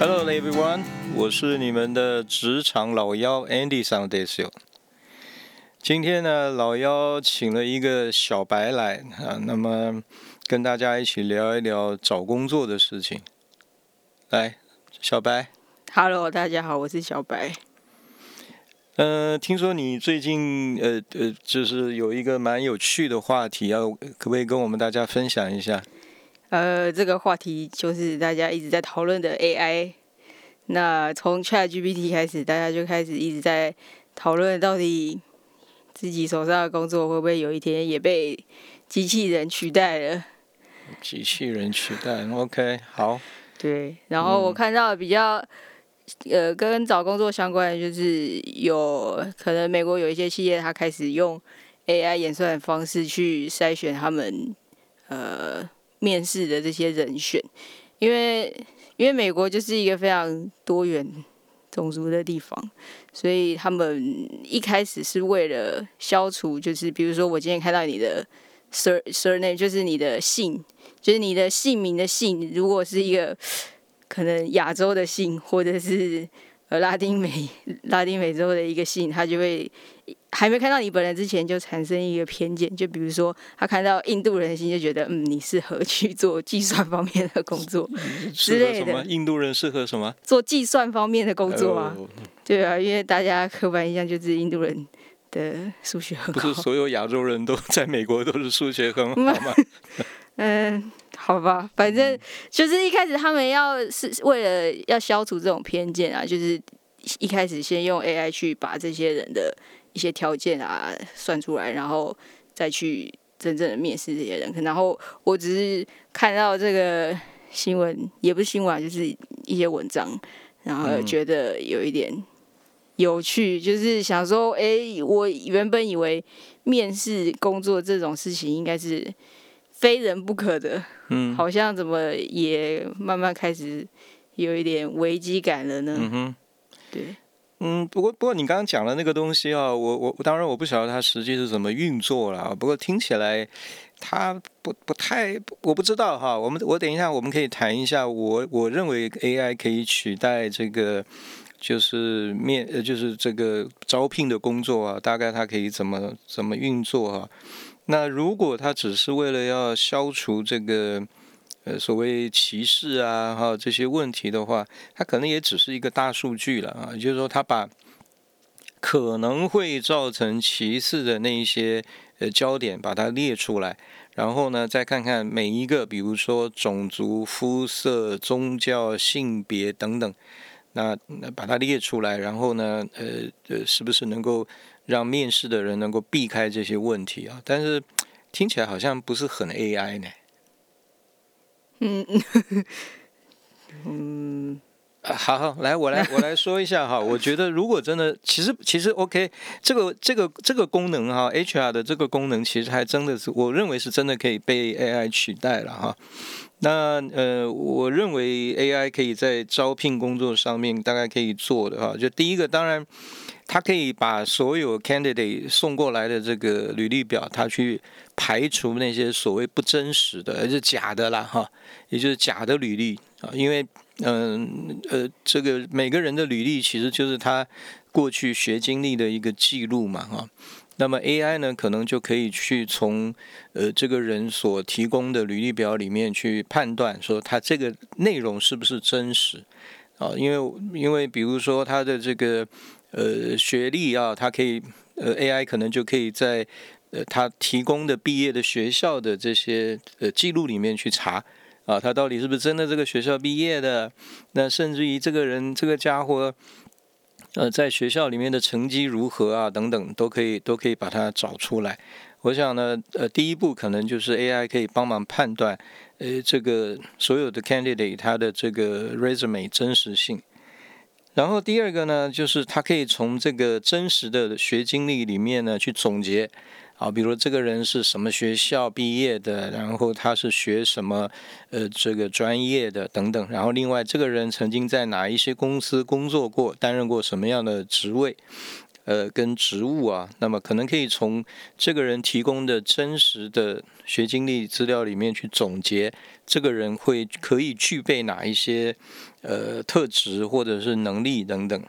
Hello everyone，我是你们的职场老妖 Andy s a n d e s 今天呢，老妖请了一个小白来啊，那么跟大家一起聊一聊找工作的事情。来，小白。Hello，大家好，我是小白。呃，听说你最近呃呃，就是有一个蛮有趣的话题，要可不可以跟我们大家分享一下？呃，这个话题就是大家一直在讨论的 AI。那从 ChatGPT 开始，大家就开始一直在讨论，到底自己手上的工作会不会有一天也被机器人取代了？机器人取代？OK，好。对，然后我看到比较呃跟找工作相关的，就是有可能美国有一些企业，它开始用 AI 演算的方式去筛选他们呃。面试的这些人选，因为因为美国就是一个非常多元种族的地方，所以他们一开始是为了消除，就是比如说我今天看到你的 sur surname，就是你的姓，就是你的姓名的姓，如果是一个可能亚洲的姓，或者是呃拉丁美拉丁美洲的一个姓，他就会。还没看到你本人之前，就产生一个偏见，就比如说他看到印度人心，就觉得嗯，你适合去做计算方面的工作 之类的。印度人适合什么？做计算方面的工作啊？对啊，因为大家刻板印象就是印度人的数学很好。不是所有亚洲人都在美国都是数学很好吗？嗯，好吧，反正就是一开始他们要是为了要消除这种偏见啊，就是一开始先用 AI 去把这些人的。一些条件啊，算出来，然后再去真正的面试这些人。然后我只是看到这个新闻，也不是新闻，就是一些文章，然后觉得有一点有趣，就是想说，哎，我原本以为面试工作这种事情应该是非人不可的，嗯，好像怎么也慢慢开始有一点危机感了呢？嗯哼，对。嗯，不过不过你刚刚讲的那个东西啊，我我当然我不晓得它实际是怎么运作了，不过听起来它不不太，我不知道哈。我们我等一下我们可以谈一下，我我认为 AI 可以取代这个就是面呃就是这个招聘的工作啊，大概它可以怎么怎么运作啊？那如果它只是为了要消除这个。呃，所谓歧视啊，哈这些问题的话，它可能也只是一个大数据了啊，就是说，它把可能会造成歧视的那一些呃焦点把它列出来，然后呢，再看看每一个，比如说种族、肤色、宗教、性别等等，那那把它列出来，然后呢，呃呃，是不是能够让面试的人能够避开这些问题啊？但是听起来好像不是很 AI 呢。嗯嗯好好来，我来我来说一下哈。我觉得如果真的，其实其实 OK，这个这个这个功能哈，HR 的这个功能其实还真的是，我认为是真的可以被 AI 取代了哈。那呃，我认为 AI 可以在招聘工作上面大概可以做的哈，就第一个，当然它可以把所有 candidate 送过来的这个履历表，它去排除那些所谓不真实的，而是假的啦哈。也就是假的履历啊，因为嗯呃，这个每个人的履历其实就是他过去学经历的一个记录嘛哈。那么 AI 呢，可能就可以去从呃这个人所提供的履历表里面去判断，说他这个内容是不是真实啊？因为因为比如说他的这个呃学历啊，他可以呃 AI 可能就可以在呃他提供的毕业的学校的这些呃记录里面去查。啊，他到底是不是真的这个学校毕业的？那甚至于这个人这个家伙，呃，在学校里面的成绩如何啊？等等，都可以都可以把它找出来。我想呢，呃，第一步可能就是 AI 可以帮忙判断，呃，这个所有的 candidate 他的这个 resume 真实性。然后第二个呢，就是他可以从这个真实的学经历里面呢去总结。啊，比如这个人是什么学校毕业的，然后他是学什么，呃，这个专业的等等。然后另外，这个人曾经在哪一些公司工作过，担任过什么样的职位？呃，跟职务啊，那么可能可以从这个人提供的真实的学经历资料里面去总结，这个人会可以具备哪一些呃特质或者是能力等等。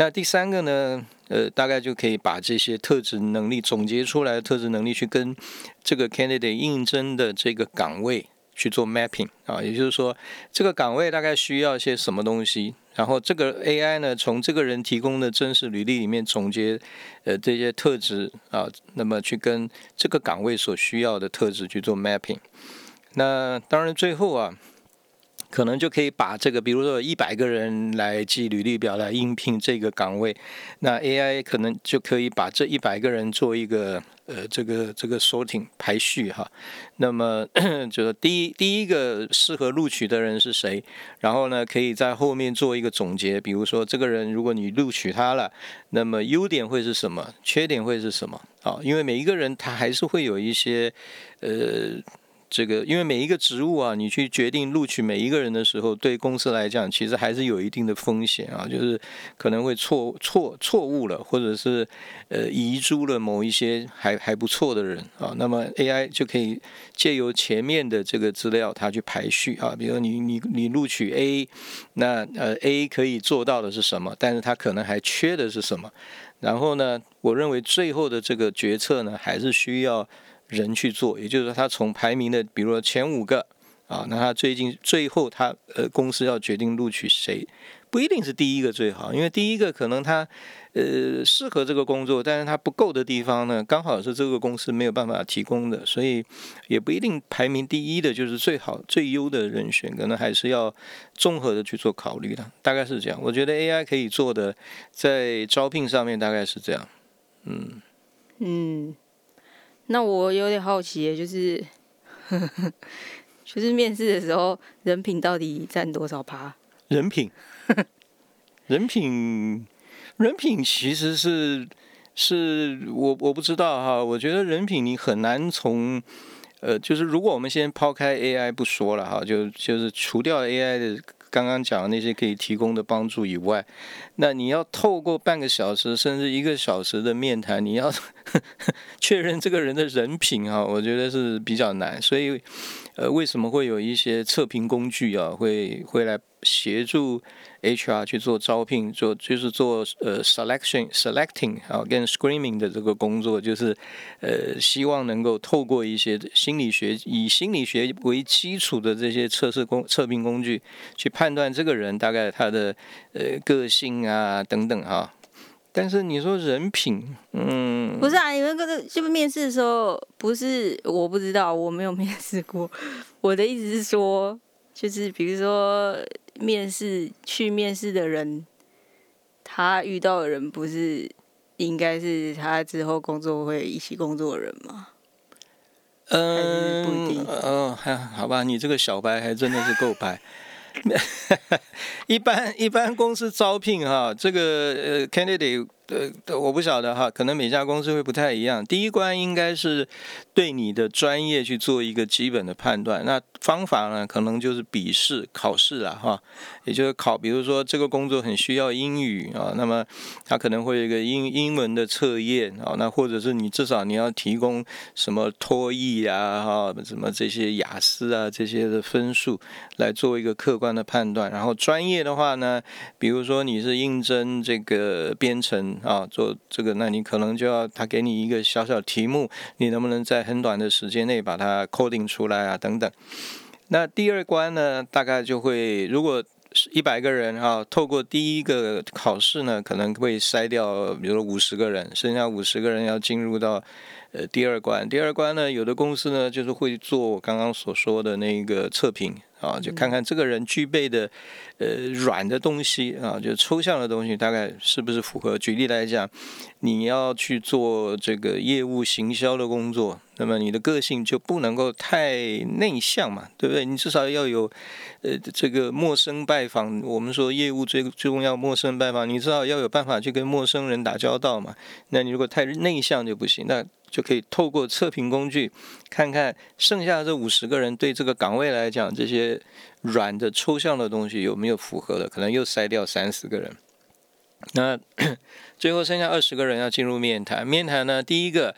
那第三个呢，呃，大概就可以把这些特质能力总结出来的特质能力去跟这个 candidate 应征的这个岗位去做 mapping 啊，也就是说，这个岗位大概需要些什么东西。然后这个 AI 呢，从这个人提供的真实履历里面总结，呃，这些特质啊，那么去跟这个岗位所需要的特质去做 mapping。那当然最后啊。可能就可以把这个，比如说一百个人来寄履历表来应聘这个岗位，那 AI 可能就可以把这一百个人做一个呃这个这个 sorting 排序哈。那么 就是第一第一个适合录取的人是谁，然后呢可以在后面做一个总结，比如说这个人如果你录取他了，那么优点会是什么，缺点会是什么啊？因为每一个人他还是会有一些呃。这个，因为每一个职务啊，你去决定录取每一个人的时候，对公司来讲，其实还是有一定的风险啊，就是可能会错错错误了，或者是呃遗珠了某一些还还不错的人啊。那么 AI 就可以借由前面的这个资料，它去排序啊，比如你你你录取 A，那呃 A 可以做到的是什么？但是它可能还缺的是什么？然后呢，我认为最后的这个决策呢，还是需要。人去做，也就是说，他从排名的，比如说前五个啊，那他最近最后他呃公司要决定录取谁，不一定是第一个最好，因为第一个可能他呃适合这个工作，但是他不够的地方呢，刚好是这个公司没有办法提供的，所以也不一定排名第一的就是最好最优的人选，可能还是要综合的去做考虑的，大概是这样。我觉得 AI 可以做的在招聘上面大概是这样，嗯嗯。那我有点好奇，就是，就是面试的时候，人品到底占多少趴？人品，人品，人品其实是是我我不知道哈。我觉得人品你很难从，呃，就是如果我们先抛开 AI 不说了哈，就就是除掉 AI 的。刚刚讲的那些可以提供的帮助以外，那你要透过半个小时甚至一个小时的面谈，你要 确认这个人的人品啊，我觉得是比较难。所以，呃，为什么会有一些测评工具啊，会会来？协助 HR 去做招聘，做就是做呃 selection selecting 啊跟 screening 的这个工作，就是呃希望能够透过一些心理学以心理学为基础的这些测试工测评工具，去判断这个人大概他的呃个性啊等等哈。但是你说人品，嗯，不是啊，你们个是不面试的时候不是我不知道，我没有面试过。我的意思是说，就是比如说。面试去面试的人，他遇到的人不是应该是他之后工作会一起工作的人吗？嗯，不一定。哦，好吧，你这个小白还真的是够白。一般一般公司招聘哈，这个呃 candidate。呃，我不晓得哈，可能每家公司会不太一样。第一关应该是对你的专业去做一个基本的判断，那方法呢，可能就是笔试考试了哈，也就是考，比如说这个工作很需要英语啊，那么它可能会有一个英英文的测验啊，那或者是你至少你要提供什么托译啊哈，什么这些雅思啊这些的分数来做一个客观的判断。然后专业的话呢，比如说你是应征这个编程。啊，做这个，那你可能就要他给你一个小小题目，你能不能在很短的时间内把它 coding 出来啊？等等。那第二关呢，大概就会，如果一百个人啊，透过第一个考试呢，可能会筛掉，比如说五十个人，剩下五十个人要进入到呃第二关。第二关呢，有的公司呢，就是会做我刚刚所说的那个测评。啊，就看看这个人具备的，呃，软的东西啊，就抽象的东西，大概是不是符合？举例来讲，你要去做这个业务行销的工作，那么你的个性就不能够太内向嘛，对不对？你至少要有，呃，这个陌生拜访，我们说业务最最重要，陌生拜访，你至少要有办法去跟陌生人打交道嘛。那你如果太内向就不行，那。就可以透过测评工具，看看剩下这五十个人对这个岗位来讲，这些软的抽象的东西有没有符合的，可能又筛掉三十个人。那最后剩下二十个人要进入面谈，面谈呢，第一个。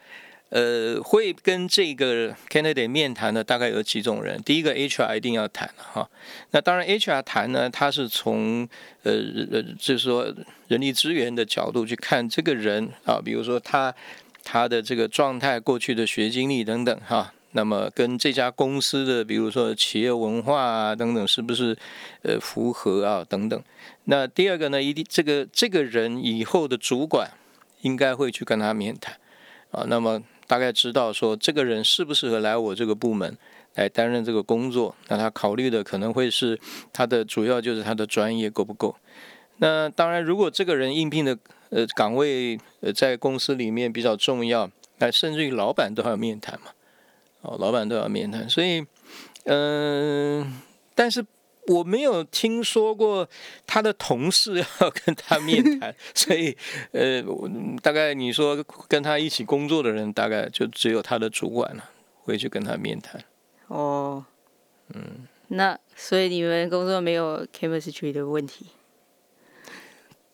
呃，会跟这个 candidate 面谈的大概有几种人。第一个 HR 一定要谈哈。那当然 HR 谈呢，他是从呃呃，就是说人力资源的角度去看这个人啊，比如说他他的这个状态、过去的学经历等等哈。那么跟这家公司的，比如说企业文化啊等等，是不是呃符合啊等等。那第二个呢，一定这个这个人以后的主管应该会去跟他面谈啊。那么大概知道说这个人适不适合来我这个部门来担任这个工作，那他考虑的可能会是他的主要就是他的专业够不够。那当然，如果这个人应聘的呃岗位呃在公司里面比较重要，那甚至于老板都要面谈嘛，哦，老板都要面谈，所以嗯，但是。我没有听说过他的同事要跟他面谈，所以呃，大概你说跟他一起工作的人，大概就只有他的主管了，会去跟他面谈。哦，嗯，那所以你们工作没有 chemistry 的问题？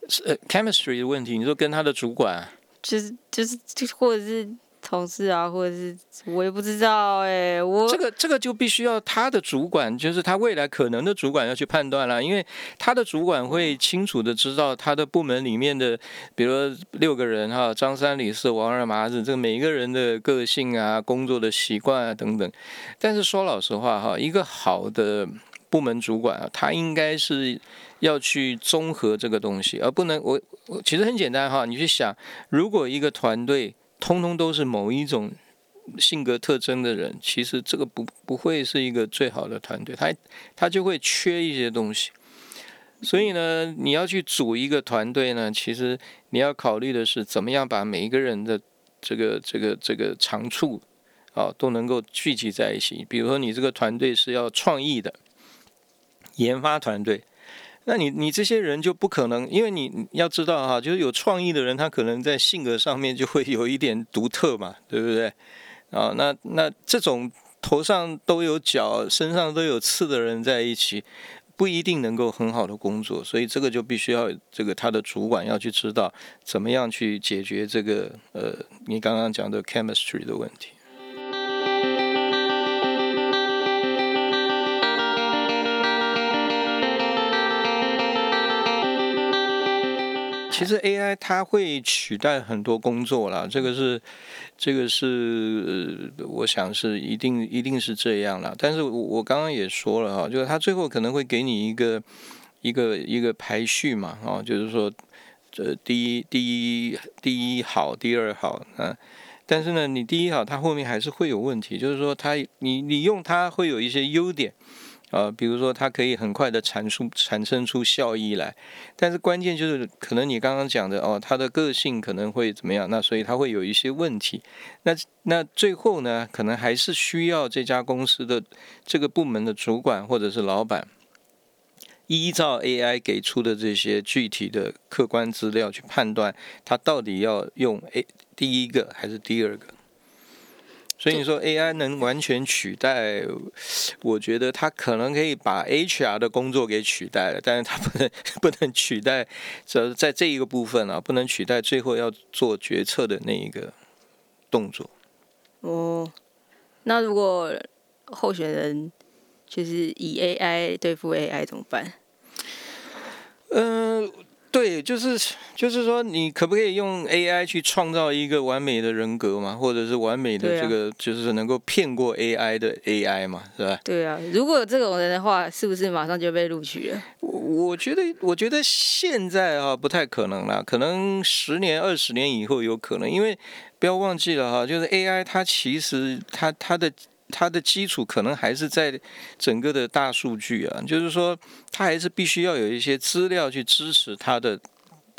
是 chemistry 的问题？你说跟他的主管？就是就是就或者是。同事啊，或者是我也不知道哎，我这个这个就必须要他的主管，就是他未来可能的主管要去判断了，因为他的主管会清楚的知道他的部门里面的，比如六个人哈，张三李四王二麻子，这个每一个人的个性啊、工作的习惯啊等等。但是说老实话哈，一个好的部门主管啊，他应该是要去综合这个东西，而不能我我其实很简单哈，你去想，如果一个团队。通通都是某一种性格特征的人，其实这个不不会是一个最好的团队，他他就会缺一些东西。所以呢，你要去组一个团队呢，其实你要考虑的是怎么样把每一个人的这个这个这个长处啊都能够聚集在一起。比如说，你这个团队是要创意的研发团队。那你你这些人就不可能，因为你要知道哈，就是有创意的人，他可能在性格上面就会有一点独特嘛，对不对？啊，那那这种头上都有角、身上都有刺的人在一起，不一定能够很好的工作，所以这个就必须要这个他的主管要去知道怎么样去解决这个呃，你刚刚讲的 chemistry 的问题。其实 AI 它会取代很多工作了，这个是，这个是，我想是一定一定是这样了。但是我我刚刚也说了哈，就是它最后可能会给你一个一个一个排序嘛，哦，就是说，这第一第一第一好，第二好啊，但是呢，你第一好，它后面还是会有问题，就是说它你你用它会有一些优点。啊，比如说它可以很快的产出产生出效益来，但是关键就是可能你刚刚讲的哦，他的个性可能会怎么样？那所以他会有一些问题。那那最后呢，可能还是需要这家公司的这个部门的主管或者是老板，依照 AI 给出的这些具体的客观资料去判断，他到底要用 A 第一个还是第二个。所以你说 AI 能完全取代，我觉得它可能可以把 HR 的工作给取代了，但是它不能不能取代，这在这一个部分啊，不能取代最后要做决策的那一个动作。哦，那如果候选人就是以 AI 对付 AI 怎么办？嗯。对，就是就是说，你可不可以用 AI 去创造一个完美的人格嘛，或者是完美的这个，就是能够骗过 AI 的 AI 嘛，是吧？对啊，如果有这种人的话，是不是马上就被录取了？我我觉得，我觉得现在啊不太可能了，可能十年、二十年以后有可能，因为不要忘记了哈，就是 AI 它其实它它的。它的基础可能还是在整个的大数据啊，就是说，它还是必须要有一些资料去支持它的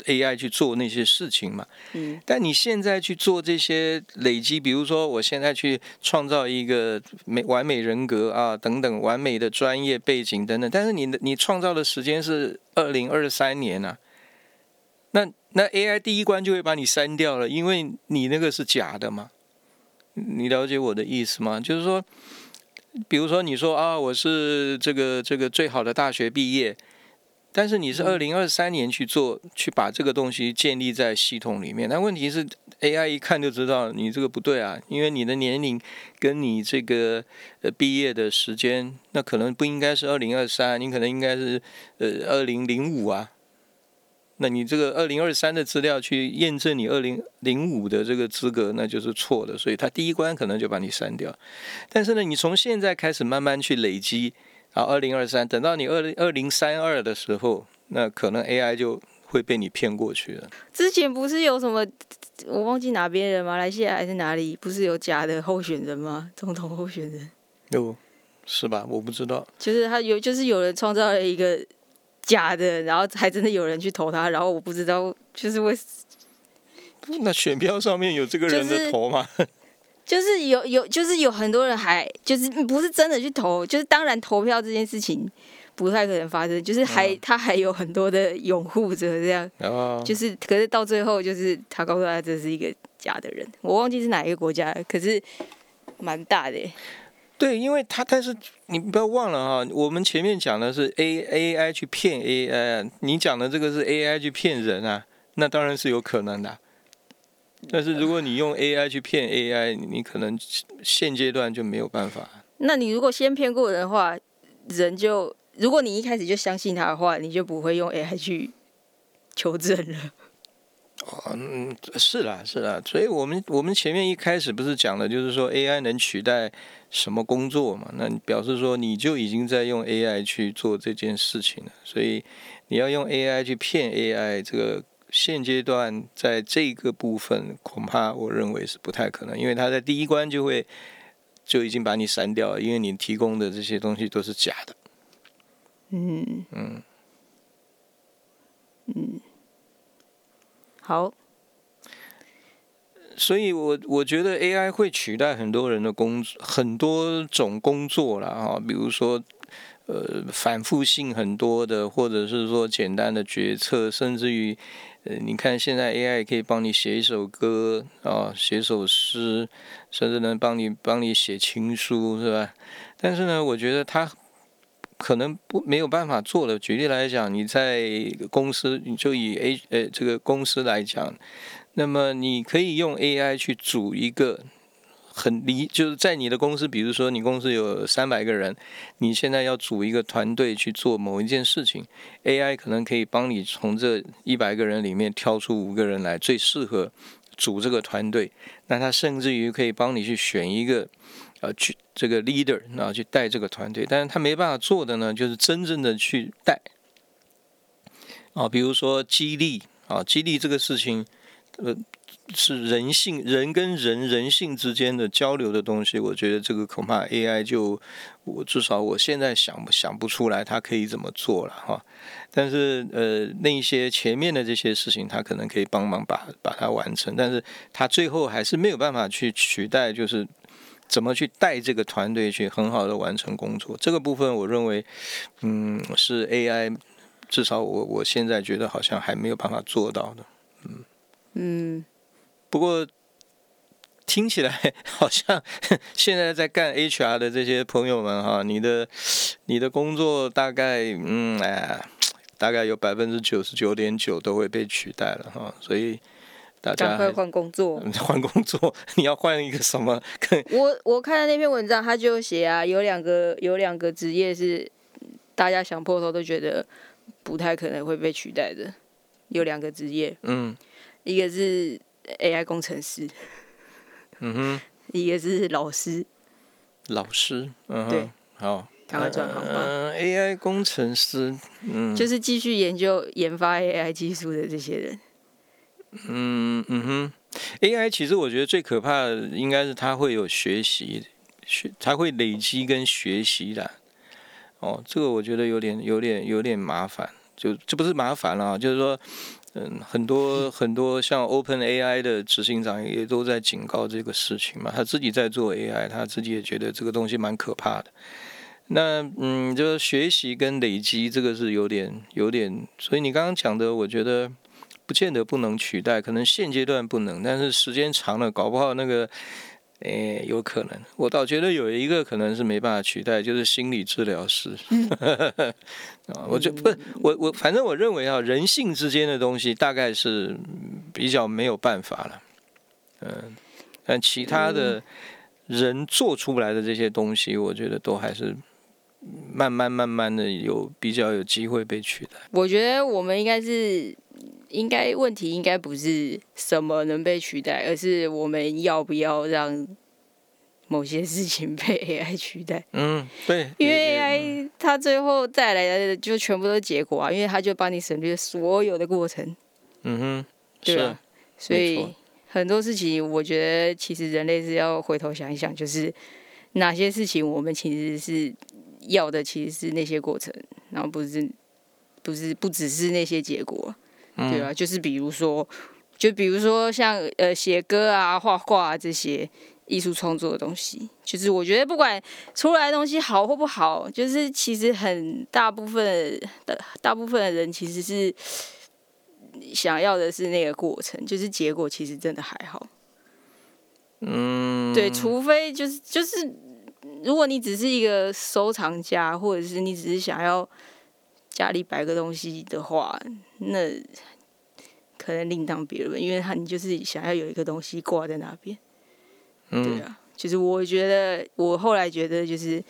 AI 去做那些事情嘛。嗯。但你现在去做这些累积，比如说，我现在去创造一个美完美人格啊，等等，完美的专业背景等等，但是你的你创造的时间是二零二三年啊，那那 AI 第一关就会把你删掉了，因为你那个是假的嘛。你了解我的意思吗？就是说，比如说你说啊，我是这个这个最好的大学毕业，但是你是二零二三年去做，去把这个东西建立在系统里面。那问题是 AI 一看就知道你这个不对啊，因为你的年龄跟你这个呃毕业的时间，那可能不应该是二零二三，你可能应该是呃二零零五啊。那你这个二零二三的资料去验证你二零零五的这个资格，那就是错的。所以他第一关可能就把你删掉。但是呢，你从现在开始慢慢去累积。啊，二零二三，等到你二零二零三二的时候，那可能 AI 就会被你骗过去了。之前不是有什么，我忘记哪边人，马来西亚还是哪里，不是有假的候选人吗？总统候选人有，是吧？我不知道。就是他有，就是有人创造了一个假的，然后还真的有人去投他，然后我不知道，就是为那选票上面有这个人的头吗？就是有有，就是有很多人还就是不是真的去投，就是当然投票这件事情不太可能发生，就是还他还有很多的拥护者这样，就是可是到最后就是他告诉他这是一个假的人，我忘记是哪一个国家，可是蛮大的。对，因为他但是你不要忘了哈，我们前面讲的是 A A I 去骗 A I，你讲的这个是 A I 去骗人啊，那当然是有可能的。但是如果你用 AI 去骗 AI，你可能现阶段就没有办法。那你如果先骗过人的话，人就如果你一开始就相信他的话，你就不会用 AI 去求证了。哦，嗯，是啦，是啦。所以我们我们前面一开始不是讲了，就是说 AI 能取代什么工作嘛？那表示说你就已经在用 AI 去做这件事情了。所以你要用 AI 去骗 AI 这个。现阶段在这个部分，恐怕我认为是不太可能，因为他在第一关就会就已经把你删掉了，因为你提供的这些东西都是假的。嗯嗯嗯，好。所以我我觉得 AI 会取代很多人的工很多种工作了啊，比如说。呃，反复性很多的，或者是说简单的决策，甚至于，呃，你看现在 AI 可以帮你写一首歌啊，写首诗，甚至能帮你帮你写情书，是吧？但是呢，我觉得它可能不没有办法做的。举例来讲，你在公司，你就以 A 呃这个公司来讲，那么你可以用 AI 去组一个。很离就是在你的公司，比如说你公司有三百个人，你现在要组一个团队去做某一件事情，AI 可能可以帮你从这一百个人里面挑出五个人来最适合组这个团队。那他甚至于可以帮你去选一个呃去这个 leader，然后去带这个团队。但是他没办法做的呢，就是真正的去带啊，比如说激励啊，激励这个事情，呃。是人性，人跟人人性之间的交流的东西，我觉得这个恐怕 AI 就我至少我现在想想不出来它可以怎么做了哈。但是呃，那些前面的这些事情，它可能可以帮忙把把它完成，但是它最后还是没有办法去取代，就是怎么去带这个团队去很好的完成工作。这个部分，我认为嗯是 AI，至少我我现在觉得好像还没有办法做到的，嗯嗯。不过听起来好像现在在干 HR 的这些朋友们哈，你的你的工作大概嗯哎，大概有百分之九十九点九都会被取代了哈，所以大家赶快换工作，换工作，你要换一个什么？我我看的那篇文章，他就写啊，有两个有两个职业是大家想破头都觉得不太可能会被取代的，有两个职业，嗯，一个是。AI 工程师，嗯哼，一个是老师，老师，嗯对，好，赶快转行吧。嗯，AI 工程师，嗯，就是继续研究研发 AI 技术的这些人。嗯嗯哼，AI 其实我觉得最可怕的应该是它会有学习，学它会累积跟学习的。哦，这个我觉得有点有点有点麻烦，就这不是麻烦了，就是说。嗯，很多很多像 Open AI 的执行长也都在警告这个事情嘛。他自己在做 AI，他自己也觉得这个东西蛮可怕的。那嗯，就是学习跟累积这个是有点有点，所以你刚刚讲的，我觉得不见得不能取代，可能现阶段不能，但是时间长了，搞不好那个诶，有可能。我倒觉得有一个可能是没办法取代，就是心理治疗师。啊，我就不，我我反正我认为啊，人性之间的东西大概是比较没有办法了。嗯，但其他的人做出来的这些东西，我觉得都还是慢慢慢慢的有比较有机会被取代。我觉得我们应该是。应该问题应该不是什么能被取代，而是我们要不要让某些事情被 AI 取代？嗯，对，因为 AI 它最后带来的就全部都是结果啊，因为它就帮你省略所有的过程。嗯哼，对啊，所以很多事情，我觉得其实人类是要回头想一想，就是哪些事情我们其实是要的，其实是那些过程，然后不是不是不只是那些结果。对啊，就是比如说，就比如说像呃写歌啊、画画啊这些艺术创作的东西，就是我觉得不管出来的东西好或不好，就是其实很大部分的大部分的人其实是想要的是那个过程，就是结果其实真的还好。嗯，对，除非就是就是如果你只是一个收藏家，或者是你只是想要。家里摆个东西的话，那可能另当别论，因为他你就是想要有一个东西挂在那边。对啊，就是我觉得我后来觉得就是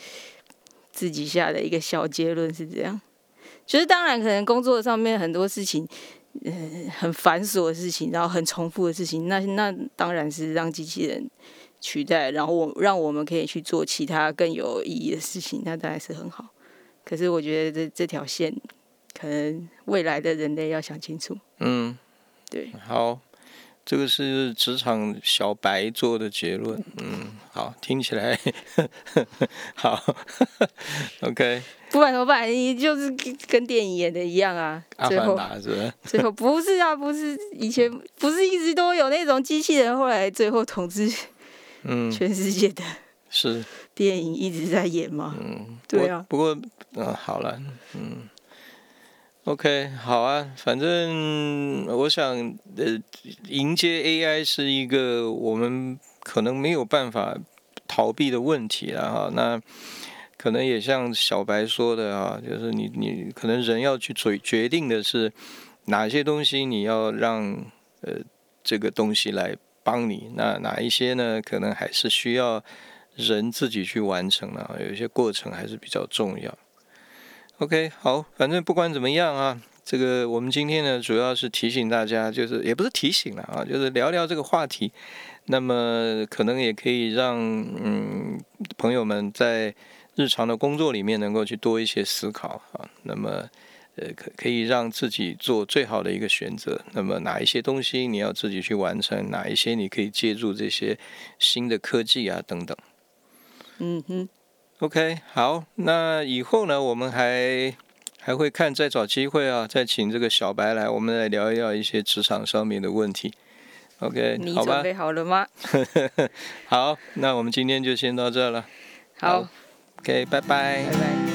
自己下的一个小结论是这样，就是当然可能工作上面很多事情，嗯，很繁琐的事情，然后很重复的事情，那那当然是让机器人取代，然后我让我们可以去做其他更有意义的事情，那当然是很好。可是我觉得这这条线，可能未来的人类要想清楚。嗯，对。好，这个是职场小白做的结论。嗯，好，听起来 好。OK。不管怎么办，你就是跟电影演的一样啊。阿凡达是吧？最后不是啊，不是以前不是一直都有那种机器人，后来最后统治嗯全世界的。是。电影一直在演吗？嗯，对啊。不过。嗯，好了，嗯，OK，好啊，反正我想，呃，迎接 AI 是一个我们可能没有办法逃避的问题了哈。那可能也像小白说的啊，就是你你可能人要去决决定的是哪些东西你要让呃这个东西来帮你，那哪一些呢？可能还是需要人自己去完成了，有一些过程还是比较重要。OK，好，反正不管怎么样啊，这个我们今天呢，主要是提醒大家，就是也不是提醒了啊，就是聊聊这个话题。那么可能也可以让嗯朋友们在日常的工作里面能够去多一些思考啊。那么呃可可以让自己做最好的一个选择。那么哪一些东西你要自己去完成，哪一些你可以借助这些新的科技啊等等。嗯哼。OK，好，那以后呢，我们还还会看，再找机会啊，再请这个小白来，我们来聊一聊一些职场上面的问题。OK，你准备好了吗？好，那我们今天就先到这了。好，OK，拜拜。